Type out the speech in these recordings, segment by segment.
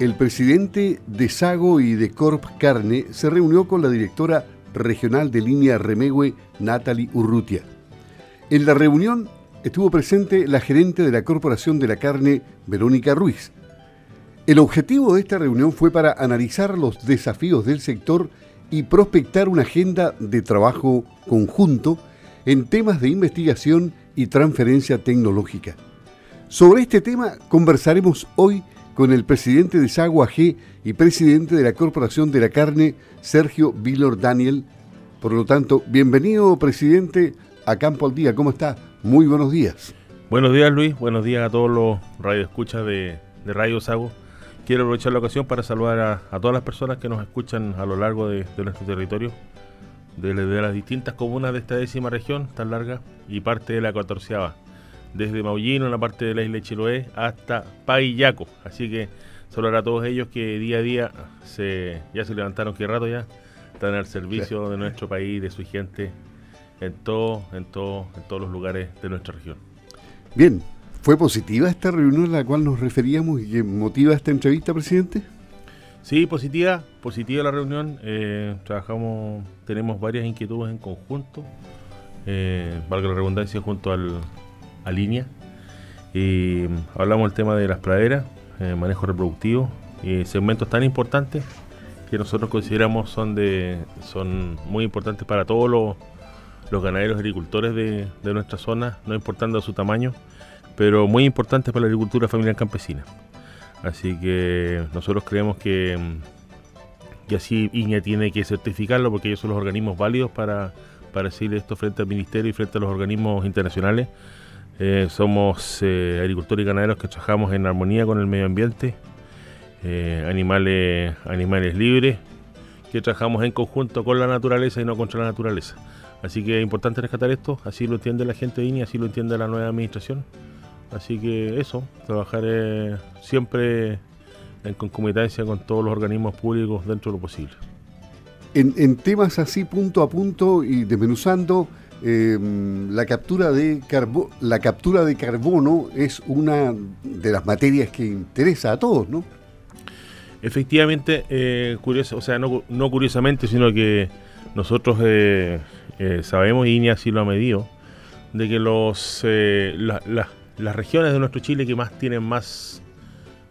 el presidente de Sago y de Corp Carne se reunió con la directora regional de línea Remegüe, Natalie Urrutia. En la reunión estuvo presente la gerente de la Corporación de la Carne, Verónica Ruiz. El objetivo de esta reunión fue para analizar los desafíos del sector y prospectar una agenda de trabajo conjunto en temas de investigación y transferencia tecnológica. Sobre este tema conversaremos hoy con el presidente de Sagua G y presidente de la Corporación de la Carne, Sergio Vilor Daniel. Por lo tanto, bienvenido, presidente, a Campo al Día. ¿Cómo está? Muy buenos días. Buenos días, Luis. Buenos días a todos los radioescuchas de, de Radio Sago. Quiero aprovechar la ocasión para saludar a, todas las personas que nos escuchan a lo largo de, nuestro territorio, de, las distintas comunas de esta décima región tan larga y parte de la catorceava desde Maullino, en la parte de la isla de Chiloé, hasta Paillaco. Así que saludar a todos ellos que día a día se, ya se levantaron, que rato ya, están al servicio de nuestro país, de su gente, en, todo, en, todo, en todos los lugares de nuestra región. Bien, ¿fue positiva esta reunión a la cual nos referíamos y que motiva esta entrevista, presidente? Sí, positiva, positiva la reunión. Eh, trabajamos, tenemos varias inquietudes en conjunto, eh, valga la redundancia, junto al, línea. Y hablamos del tema de las praderas, eh, manejo reproductivo, y segmentos tan importantes que nosotros consideramos son de son muy importantes para todos los, los ganaderos agricultores de, de, nuestra zona, no importando su tamaño, pero muy importantes para la agricultura familiar campesina. Así que nosotros creemos que, y así INEA tiene que certificarlo porque ellos son los organismos válidos para, para decir esto frente al ministerio y frente a los organismos internacionales eh, somos eh, agricultores y ganaderos que trabajamos en armonía con el medio ambiente, eh, animales, animales libres, que trabajamos en conjunto con la naturaleza y no contra la naturaleza. Así que es importante rescatar esto, así lo entiende la gente de INI, así lo entiende la nueva administración. Así que eso, trabajar siempre en concomitancia con todos los organismos públicos dentro de lo posible. En, en temas así punto a punto y desmenuzando, eh, la, captura de la captura de carbono es una de las materias que interesa a todos, ¿no? Efectivamente, eh, curioso, o sea, no, curiosamente, sino que nosotros eh, eh, sabemos, y INEA así lo ha medido, de que los, las regiones de nuestro Chile que más tienen más,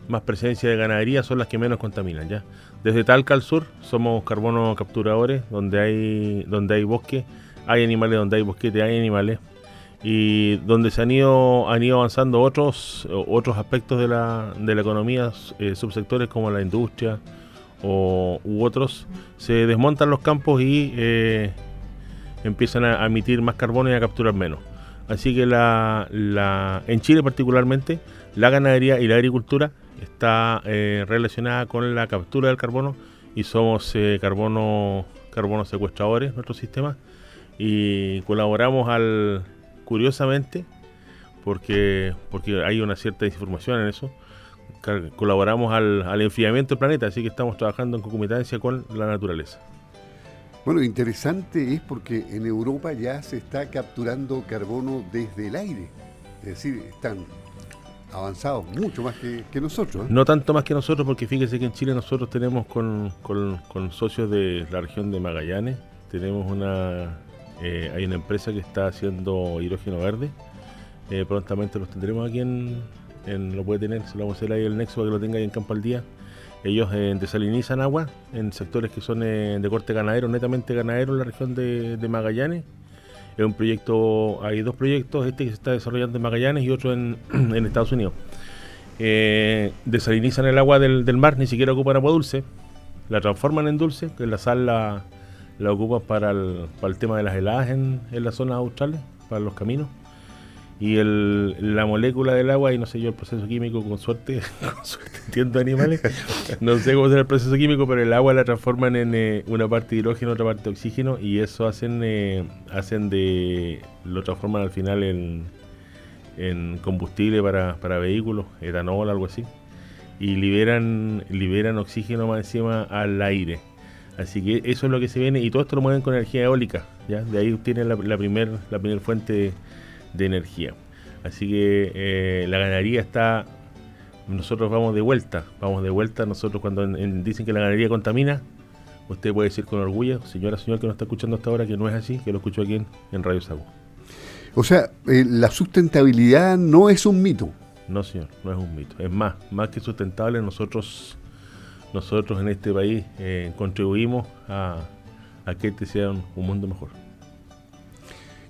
más presencia de ganadería son las que menos contaminan, ¿ya? Desde Talca al sur somos carbono capturadores, donde hay, donde hay bosque hay animales donde hay bosquete, hay animales, y donde se han ido, han ido avanzando otros, otros aspectos de la, de la economía, eh, subsectores como la industria o, u otros, se desmontan los campos y eh, empiezan a emitir más carbono y a capturar menos. Así que la, la, en Chile particularmente, la ganadería y la agricultura está eh, relacionada con la captura del carbono y somos carbono, carbono secuestradores, nuestro sistema y colaboramos al curiosamente porque porque hay una cierta desinformación en eso colaboramos al, al enfriamiento del planeta así que estamos trabajando en concomitancia con la naturaleza bueno, interesante es porque en Europa ya se está capturando carbono desde el aire. Es decir, están avanzados mucho más que, nosotros. ¿eh? No tanto más que nosotros, porque fíjese que en Chile nosotros tenemos con, con socios de la región de Magallanes, tenemos una eh, hay una empresa que está haciendo hidrógeno verde. Eh, prontamente los tendremos aquí en, Lo puede tener, se lo vamos a hacer ahí el nexo para que lo tenga ahí en Campo. Ellos eh, desalinizan agua en sectores que son de corte ganadero, netamente ganadero en la región de, Magallanes. Es un proyecto, hay dos proyectos, este que se está desarrollando en Magallanes y otro en, Estados Unidos. desalinizan el agua del, mar, ni siquiera ocupan agua dulce, la transforman en dulce, que la sal la ocupan para el, para el tema de las heladas en, en las zonas australes, para los caminos. Y el, la molécula del agua, y no sé yo el proceso químico, con suerte, con suerte entiendo animales, no sé cómo será el proceso químico, pero el agua la transforman en eh, una parte de hidrógeno, otra parte de oxígeno, y eso hacen, eh, hacen de, lo transforman al final en, en combustible para, para vehículos, etanol, algo así, y liberan, liberan oxígeno más encima al aire Así que eso es lo que se viene y todo esto lo mueven con energía eólica, ¿ya? De ahí tienen la, la primera la primer fuente de, energía. Así que eh, la ganadería está nosotros vamos de vuelta, vamos de vuelta. Nosotros cuando dicen que la ganadería contamina, usted puede decir con orgullo, señora, señor que nos está escuchando hasta ahora, que no es así, que lo escuchó aquí en, Radio Sago. O sea, eh, la sustentabilidad no es un mito. No, señor, no es un mito. Es más, más que sustentable, nosotros, nosotros en este país eh, contribuimos a, que este sea un, mundo mejor.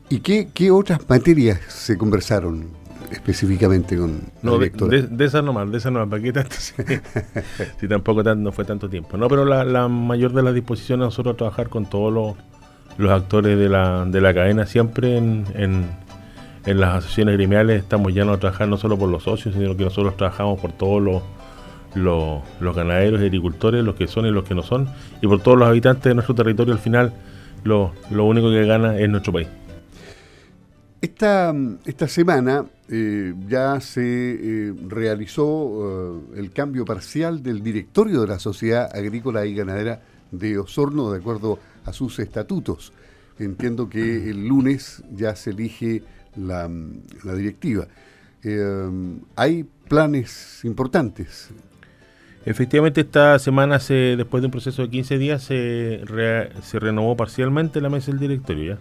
¿Y qué, qué otras materias se conversaron? específicamente con no, de, de, esa nomás, de esa nomás, ¿para qué tanto? si tampoco no fue tanto tiempo. No, pero la, mayor de las disposiciones nosotros trabajar con todos los, los actores de la, de la cadena, siempre en, en, las asociaciones gremiales estamos ya no trabajar no solo por los socios, sino que nosotros trabajamos por todos los, los, ganaderos y agricultores, los que son y los que no son, y por todos los habitantes de nuestro territorio, al final lo, lo único que gana es nuestro país. Esta, esta semana eh, ya se eh, realizó eh, el cambio parcial del directorio de la Sociedad Agrícola y Ganadera de Osorno de acuerdo a sus estatutos. Entiendo que el lunes ya se elige la, directiva. hay planes importantes. Efectivamente, esta semana, se, después de un proceso de 15 días, se, se renovó parcialmente la mesa del directorio. ¿ya?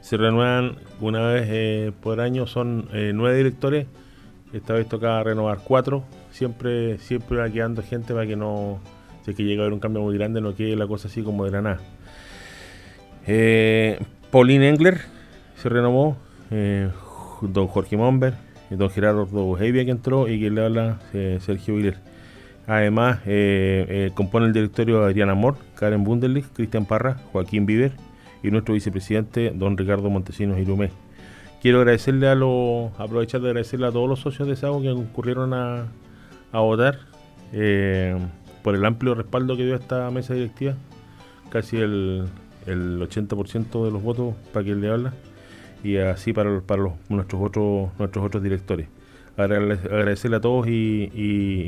se renuevan una vez eh, por año, son eh, nueve directores, esta vez toca renovar cuatro, siempre, siempre va quedando gente para que no, si es que llega a haber un cambio muy grande, no quede la cosa así como de la nada. Eh, Pauline Engler se renovó, don Jorge Momber, don Gerardo Bojevia que entró y que le habla Sergio Viller. Además, compone el directorio Adriana Amor, Karen Bunderlich, Cristian Parra, Joaquín Viver, y nuestro vicepresidente, don Ricardo Montesinos Irumé. Quiero agradecerle a los, aprovechar de agradecerle a todos los socios de SAGO que concurrieron a, votar eh, por el amplio respaldo que dio esta mesa directiva, casi el, el 80% de los votos para quien le habla, y así para, para los, nuestros, otros, nuestros otros directores. Agradecerle a todos y,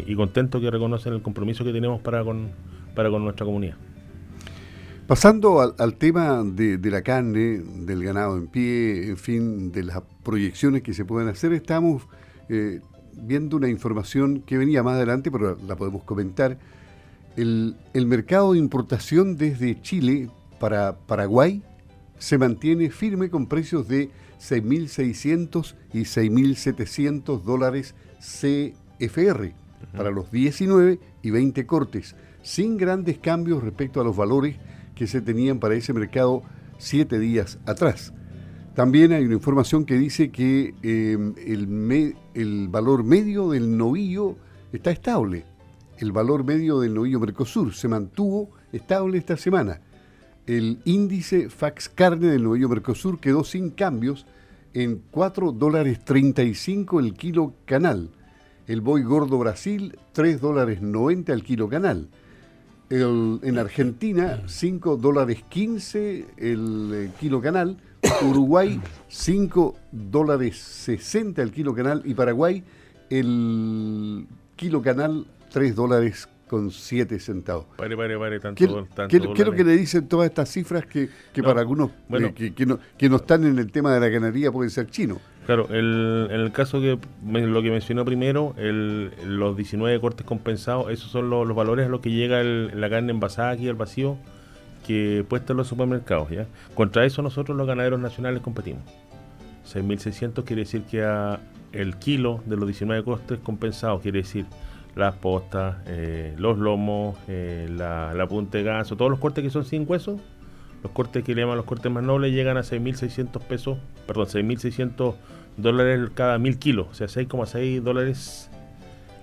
y, contento que reconocen el compromiso que tenemos para con, para con nuestra comunidad. Pasando al, tema de, la carne, del ganado en pie, en fin, de las proyecciones que se pueden hacer, estamos eh, viendo una información que venía más adelante, pero la podemos comentar. El, el mercado de importación desde Chile para Paraguay se mantiene firme con precios de 6.600 y 6.700 dólares CFR para los 19 y 20 cortes, sin grandes cambios respecto a los valores que se tenían para ese mercado siete días atrás. También hay una información que dice que em, el, el, valor medio del novillo está estable. El valor medio del novillo Mercosur se mantuvo estable esta semana. El índice Fax Carne del novillo Mercosur quedó sin cambios en 4 dólares 35 el kilo canal. El Boy Gordo Brasil, 3 dólares 90 el kilo canal en Argentina, 5 dólares 15 el eh, kilo canal. Uruguay, 5 dólares 60 el kilo canal. Y Paraguay, el kilo canal, 3 dólares con 7 centavos. Pare, pare, pare, tanto, ¿Qué, tanto ¿qué, ¿qué es lo que le dicen todas estas cifras que, que para algunos eh, que, que, no, que no están en el tema de la ganadería pueden ser chinos? Claro, el, en el caso que lo que mencionó primero, el, los 19 cortes compensados, esos son los, valores a los que llega la carne envasada aquí al vacío que puesta en los supermercados. ¿ya? Contra eso nosotros los ganaderos nacionales competimos. 6.600 quiere decir que a el kilo de los 19 cortes compensados, quiere decir las postas, eh, los lomos, eh, la, la punta de ganso, todos los cortes que son sin hueso, los cortes que le llaman los cortes más nobles llegan a 6.600 pesos, perdón, 6.600 dólares cada mil kilos, o sea, 6,6 dólares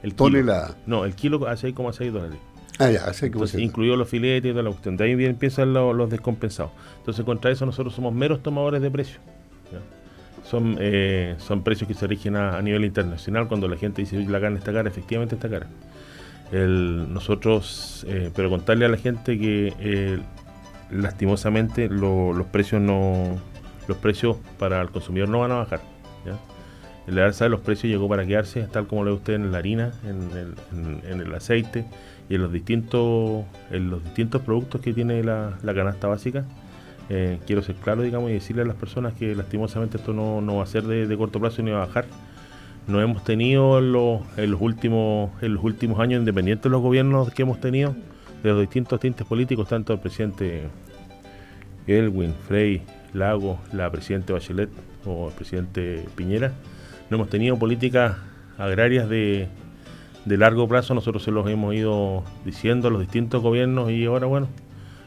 el Tonelada. No, el kilo a 6,6 dólares. Ah, ya, 6,6. Incluido los filetes y toda la cuestión. De ahí bien empiezan los, descompensados. Entonces, contra eso nosotros somos meros tomadores de precios. Son, eh, son precios que se rigen a, nivel internacional. Cuando la gente dice, la carne está cara, efectivamente está cara. El, nosotros, eh, pero contarle a la gente que eh, lastimosamente los precios no los precios para el consumidor no van a bajar. El alza de los precios llegó para quedarse, tal como le usted en la harina, en el, aceite y en los distintos en los distintos productos que tiene la, canasta básica. Eh, quiero ser claro, digamos, y decirle a las personas que lastimosamente esto no, va a ser de, corto plazo ni va a bajar. no hemos tenido en los, últimos en los últimos años, independientes de los gobiernos que hemos tenido, de los distintos tintes políticos, tanto el presidente Elwin, Frey, Lago, la presidenta Bachelet o el presidente Piñera, no hemos tenido políticas agrarias de, largo plazo, nosotros se los hemos ido diciendo a los distintos gobiernos y ahora bueno,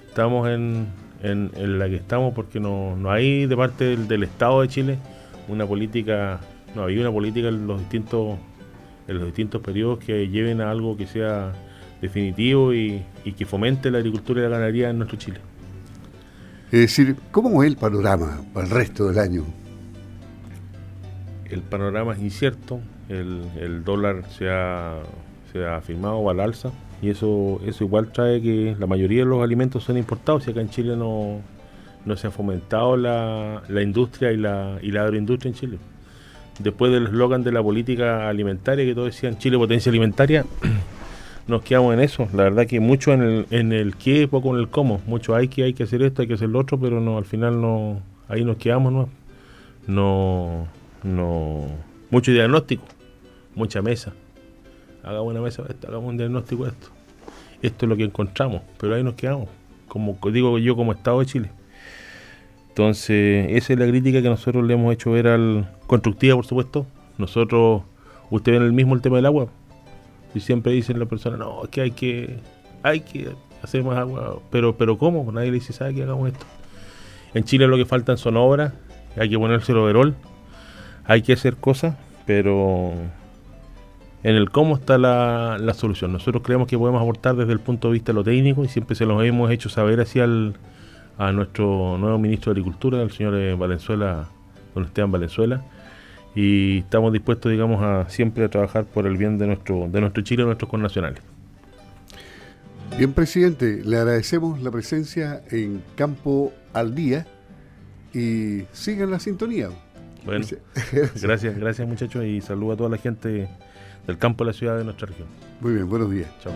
estamos en, la que estamos porque no, hay de parte del Estado de Chile una política no había una política en los distintos en los distintos periodos que lleven a algo que sea definitivo y, que fomente la agricultura y la ganadería en nuestro Chile. Es decir, ¿cómo es el panorama para el resto del año? El panorama es incierto, el, dólar se ha, se ha firmado al alza y eso, eso igual trae que la mayoría de los alimentos son importados y acá en Chile no, no se ha fomentado la, la industria y la, y la agroindustria en Chile después del eslogan de la política alimentaria, que todos decían Chile potencia alimentaria, nos quedamos en eso. La verdad que mucho en el, en el qué, poco en el cómo. Mucho hay que, hay que hacer esto, hay que hacer lo otro, pero no, al final no, ahí nos quedamos, ¿no? No, no, mucho diagnóstico, mucha mesa. Hagamos una mesa de esto, hagamos un diagnóstico de esto. Esto es lo que encontramos, pero ahí nos quedamos, como digo yo como Estado de Chile. Entonces, esa es la crítica que nosotros le hemos hecho ver al constructiva, por supuesto. Nosotros, usted ven el mismo el tema del agua. Y siempre dicen la persona, no, es que hay que, hay que hacer más agua. Pero, pero ¿cómo? Nadie le dice, ¿sabe que hagamos esto? En Chile lo que faltan son obras, hay que ponerse el overol, hay que hacer cosas, pero en el cómo está la, la solución. Nosotros creemos que podemos aportar desde el punto de vista de lo técnico y siempre se los hemos hecho saber hacia el a nuestro nuevo ministro de Agricultura, el señor eh, Valenzuela, don Esteban Valenzuela, y estamos dispuestos, digamos, a siempre a trabajar por el bien de nuestro, de nuestro Chile y nuestros connacionales. Bien, presidente, le agradecemos la presencia en Campo al Día y sigan la sintonía. Bueno, gracias, gracias muchachos y saludo a toda la gente del campo de la ciudad de nuestra región. Muy bien, buenos días. Chao.